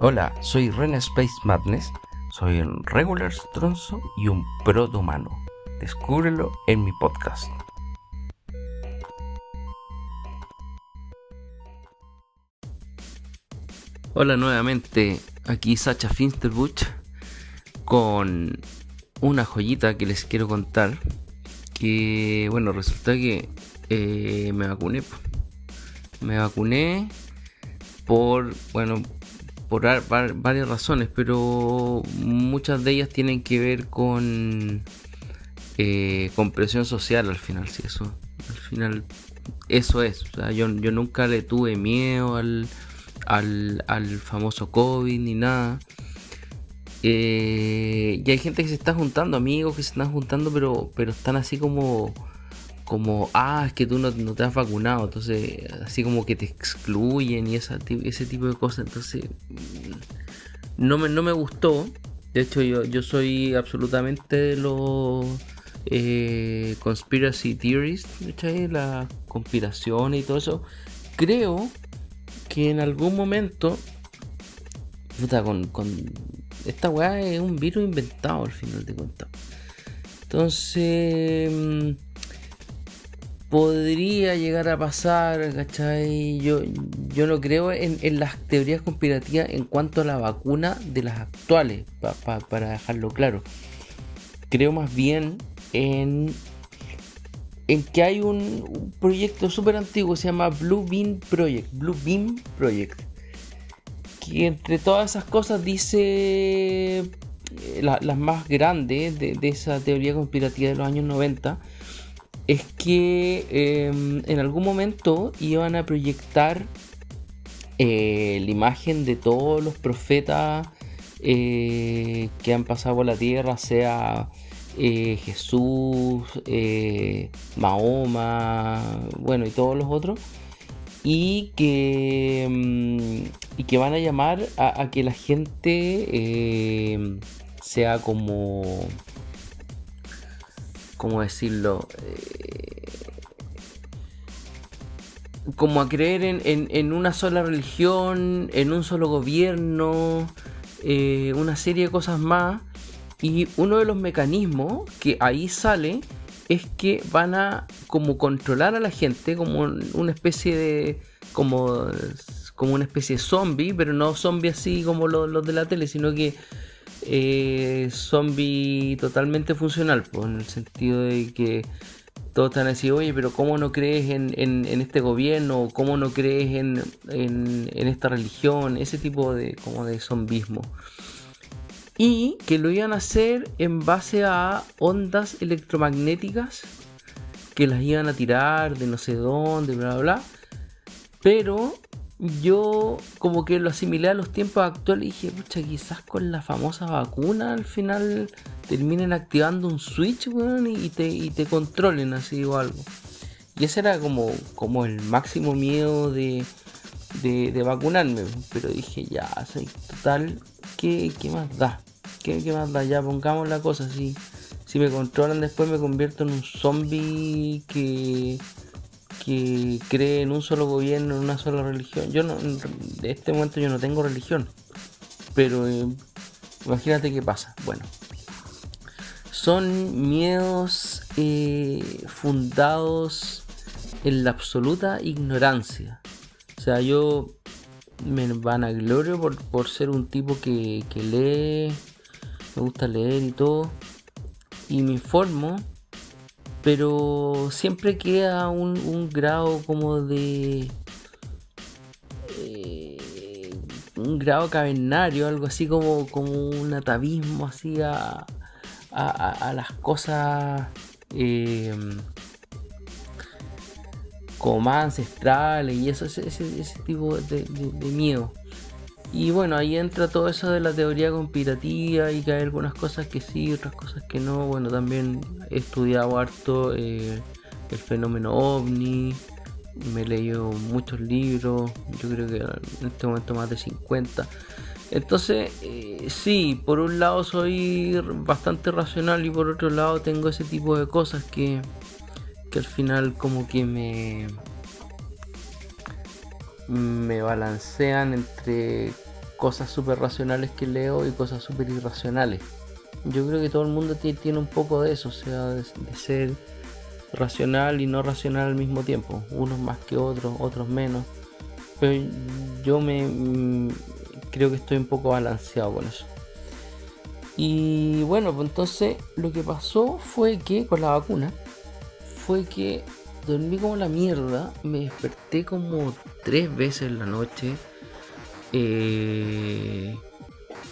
Hola, soy Ren Space Madness, soy un regular stronzo y un proto humano. Descúbrelo en mi podcast. Hola nuevamente, aquí Sacha Finsterbuch con una joyita que les quiero contar. Que bueno, resulta que eh, me vacuné. Me vacuné por, bueno, por varias razones, pero muchas de ellas tienen que ver con, eh, con presión social al final, si eso, al final eso es. yo, yo nunca le tuve miedo al, al, al famoso COVID ni nada. Eh, y hay gente que se está juntando, amigos que se están juntando, pero, pero están así como como, ah, es que tú no, te has vacunado, entonces así como que te excluyen y esa, ese tipo de cosas, entonces no me, no me gustó, de hecho yo, yo soy absolutamente de los eh, conspiracy theories, la conspiración y todo eso, creo que en algún momento, puta, con, con esta weá es un virus inventado al final de cuentas. Entonces podría llegar a pasar, ¿cachai? Yo, yo no creo en, las teorías conspirativas en cuanto a la vacuna de las actuales, para dejarlo claro. Creo más bien en, en que hay un, proyecto súper antiguo, se llama Blue Beam Project, Blue Beam Project, que entre todas esas cosas dice eh, las más grandes de, de esa teoría conspirativa de los años 90, es que em, en algún momento iban a proyectar eh, la imagen de todos los profetas eh, que han pasado por la tierra, sea eh, Jesús, Mahoma, bueno, y todos los otros, y que, em, y que van a llamar a que la gente em, sea como ¿cómo decirlo? Eh, como a creer en, una sola religión, en un solo gobierno, eh, una serie de cosas más. Y uno de los mecanismos que ahí sale es que van a como controlar a la gente como una especie de como como una especie de zombie, pero no zombie así como los de la tele, sino que eh, zombie totalmente funcional, pues, en el sentido de que todos están así, oye, pero ¿cómo no crees en, este gobierno? ¿Cómo no crees en, esta religión? Ese tipo de, como de zombismo. Y que lo iban a hacer en base a ondas electromagnéticas que las iban a tirar de no sé dónde, bla, bla, bla. Pero yo como que lo asimilé a los tiempos actuales y dije, pucha, quizás con la famosa vacuna al final terminen activando un switch, weón, y te, y te controlen así o algo. Y ese era como, como el máximo miedo de, de, vacunarme. Pero dije, ya, soy total, ¿qué, ¿qué, más da? ¿Qué, ¿Qué, más da? Ya pongamos la cosa así. Si me controlan después me convierto en un zombie que que cree en un solo gobierno, en una sola religión. Yo no, en este momento yo no tengo religión, pero eh, imagínate qué pasa. Bueno, son miedos eh, fundados en la absoluta ignorancia. O sea, yo me van a por, por ser un tipo que, que lee, me gusta leer y todo, y me informo pero siempre queda un, grado como de eh, un grado cavernario algo así como, como un atavismo así a, las cosas eh, más ancestrales y eso ese tipo de miedo y bueno, ahí entra todo eso de la teoría conspirativa y que hay algunas cosas que sí, otras cosas que no. Bueno, también he estudiado harto eh, el fenómeno ovni, me he leído muchos libros, yo creo que en este momento más de 50. Entonces, eh, sí, por un lado soy bastante racional y por otro lado tengo ese tipo de cosas que, que al final como que me, me balancean entre cosas súper racionales que leo y cosas súper irracionales. Yo creo que todo el mundo tiene un poco de eso, o sea, de, ser racional y no racional al mismo tiempo. Unos más que otros, otros menos. Pero yo me mm, creo que estoy un poco balanceado con eso. Y bueno, pues entonces lo que pasó fue que con la vacuna fue que dormí como la mierda, me desperté como tres veces en la noche. Eh,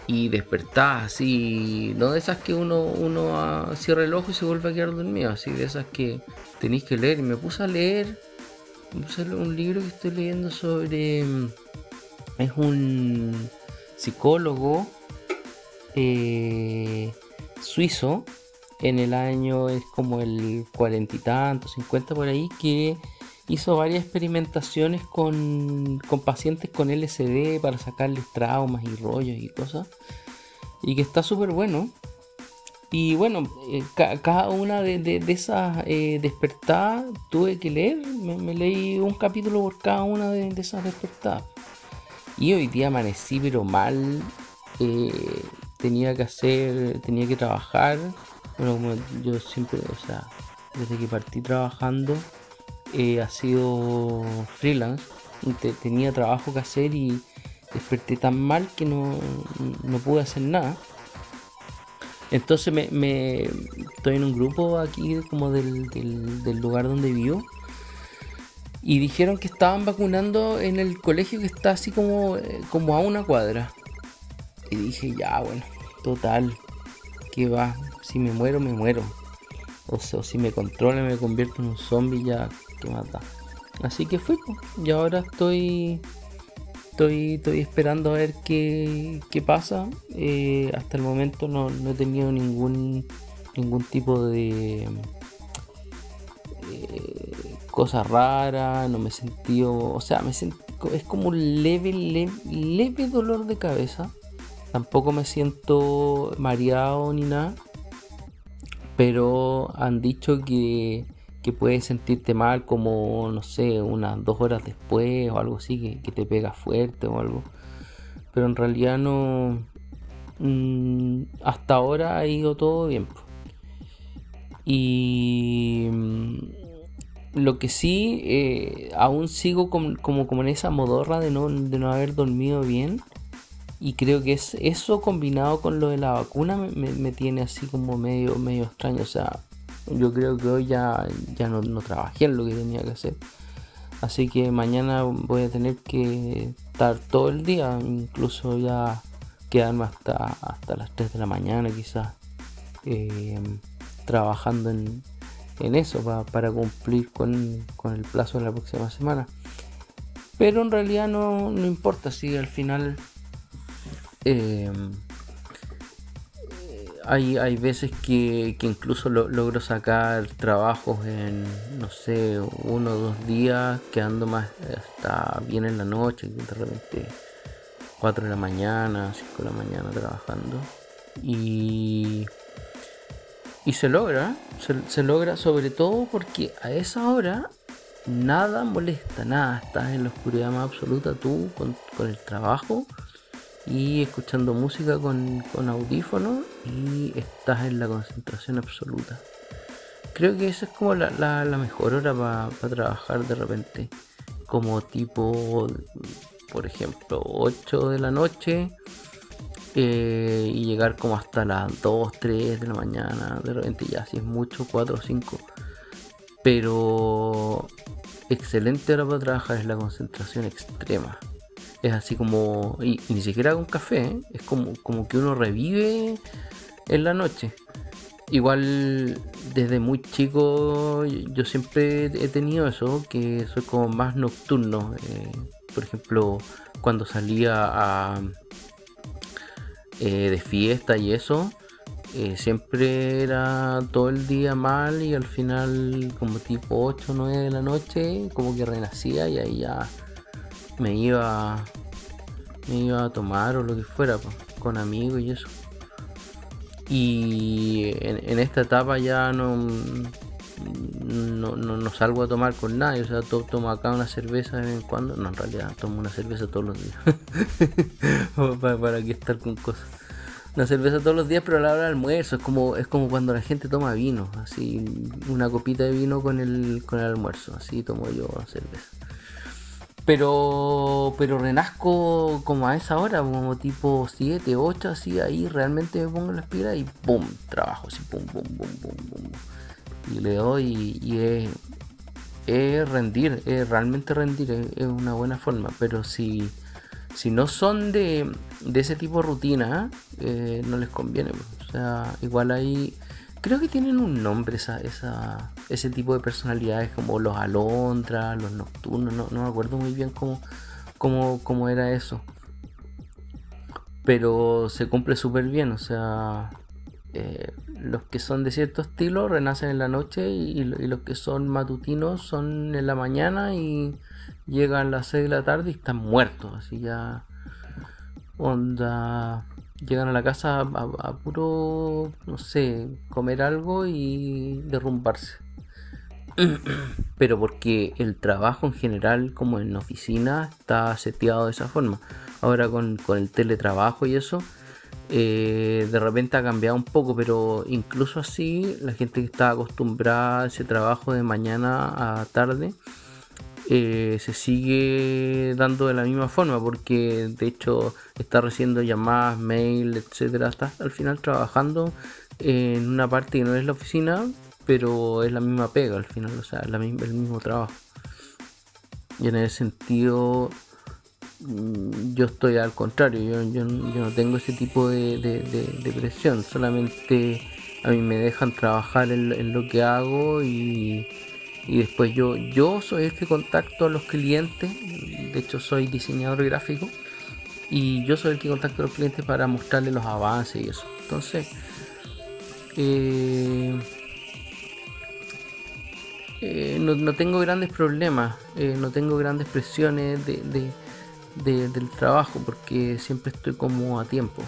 y despertás así, no de esas que uno, uno cierra el ojo y se vuelve a quedar dormido, así de esas que tenéis que leer. Y me puse a leer, un libro que estoy leyendo sobre. Es un psicólogo eh, suizo en el año es como el cuarenta y tanto, cincuenta por ahí, que hizo varias experimentaciones con, pacientes con LSD para sacarles traumas y rollos y cosas. Y que está súper bueno. Y bueno, eh, cada una de, esas eh, despertadas tuve que leer. Me, leí un capítulo por cada una de, esas despertadas. Y hoy día amanecí pero mal. Eh, tenía que hacer, tenía que trabajar. Bueno, como yo siempre, o sea, desde que partí trabajando, eh, ha sido freelance. tenía trabajo que hacer y desperté tan mal que no, pude hacer nada. Entonces me, estoy en un grupo aquí como del, lugar donde vivo. Y dijeron que estaban vacunando en el colegio que está así como, eh, como a una cuadra. Y dije, ya, bueno, total, que va, si me muero, me muero. O sea, si me controla, me convierto en un zombie, ya que mata. Así que fui, y ahora estoy estoy, estoy esperando a ver qué, qué pasa. Eh, hasta el momento no, he tenido ningún ningún tipo de eh, cosa rara, no me he sentido, o sea, me sentí, es como un leve, leve, leve dolor de cabeza. Tampoco me siento mareado ni nada. Pero han dicho que que puedes sentirte mal como, no sé, unas dos horas después o algo así, que, te pega fuerte o algo. Pero en realidad no... Mm, hasta ahora ha ido todo bien. Y mm, lo que sí, eh, aún sigo como, como en esa modorra de no, de no haber dormido bien. Y creo que es eso combinado con lo de la vacuna me, me tiene así como medio, medio extraño. O sea, yo creo que hoy ya, ya no, trabajé en lo que tenía que hacer. Así que mañana voy a tener que estar todo el día, incluso ya quedarme hasta, hasta las 3 de la mañana quizás, eh, trabajando en, eso para, cumplir con, el plazo de la próxima semana. Pero en realidad no, importa si al final... Eh, hay, hay veces que, incluso logro sacar trabajos en, no sé, uno o dos días, quedando más hasta bien en la noche, de repente 4 de la mañana, 5 de la mañana trabajando. Y, y se logra, se, logra sobre todo porque a esa hora nada molesta, nada, estás en la oscuridad más absoluta tú con, con el trabajo y escuchando música con, con audífonos y estás en la concentración absoluta. Creo que esa es como la, mejor hora para trabajar de repente. Como tipo, por ejemplo, 8 de la noche eh, y llegar como hasta las 2, 3 de la mañana. De repente ya, si es mucho, 4 o 5. Pero excelente hora para trabajar es la concentración extrema es así como. Y, ni siquiera con café, ¿eh? es como, como que uno revive en la noche. Igual desde muy chico yo siempre he tenido eso, que soy como más nocturno. Eh, por ejemplo, cuando salía a, eh, de fiesta y eso, siempre era todo el día mal y al final como tipo 8 o 9 de la noche como que renacía y ahí ya me iba me iba a tomar o lo que fuera con amigos y eso y en, esta etapa ya no no, no, no, salgo a tomar con nadie, o sea, tomo acá una cerveza de vez en cuando, no, en realidad tomo una cerveza todos los días, para, para que estar con cosas. Una cerveza todos los días, pero a la hora del almuerzo, es como, es como cuando la gente toma vino, así, una copita de vino con el, con el almuerzo, así tomo yo cerveza. Pero, pero renazco como a esa hora, como tipo 7, 8, así, ahí realmente me pongo las pilas y ¡pum! Trabajo así, ¡pum, pum, pum, pum, pum! Y le doy y, es, rendir, realmente rendir, es, una buena forma. Pero si, si no son de, de ese tipo de rutina, eh, no les conviene. O sea, igual ahí creo que tienen un nombre esa, esa, ese tipo de personalidades como los alondras, los nocturnos, no, no me acuerdo muy bien cómo, cómo, cómo era eso. Pero se cumple súper bien, o sea, eh, los que son de cierto estilo renacen en la noche y, los que son matutinos son en la mañana y llegan a las 6 de la tarde y están muertos, así ya onda llegan a la casa a, puro, no sé, comer algo y derrumbarse. Pero porque el trabajo en general, como en oficina, está seteado de esa forma. Ahora con, el teletrabajo y eso, eh, de repente ha cambiado un poco, pero incluso así, la gente que está acostumbrada a ese trabajo de mañana a tarde, eh, se sigue dando de la misma forma porque de hecho está recibiendo llamadas, mail, etcétera, está al final trabajando en una parte que no es la oficina, pero es la misma pega al final, o sea, la misma, el mismo trabajo. Y en ese sentido, mm, yo estoy al contrario, yo, no tengo ese tipo de, presión, solamente a mí me dejan trabajar en lo que hago y y después yo, yo soy el que contacto a los clientes, de hecho soy diseñador gráfico, y yo soy el que contacto a los clientes para mostrarles los avances y eso. Entonces, eh, eh, no, tengo grandes problemas, eh, no tengo grandes presiones de, del trabajo porque siempre estoy como a tiempo.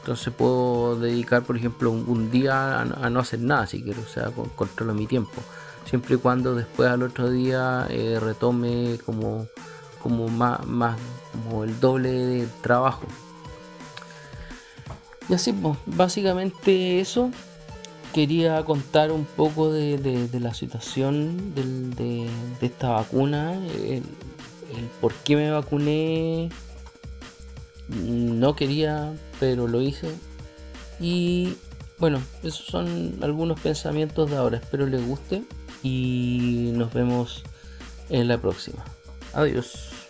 Entonces puedo dedicar, por ejemplo, un, día a, no hacer nada si quiero, o sea, controlo mi tiempo siempre y cuando después al otro día eh, retome como, como más, más como el doble de trabajo. Y así, pues, básicamente eso. Quería contar un poco de, la situación de, esta vacuna, el por qué me vacuné. No quería, pero lo hice. Y bueno, esos son algunos pensamientos de ahora. Espero les guste y nos vemos en la próxima. Adiós.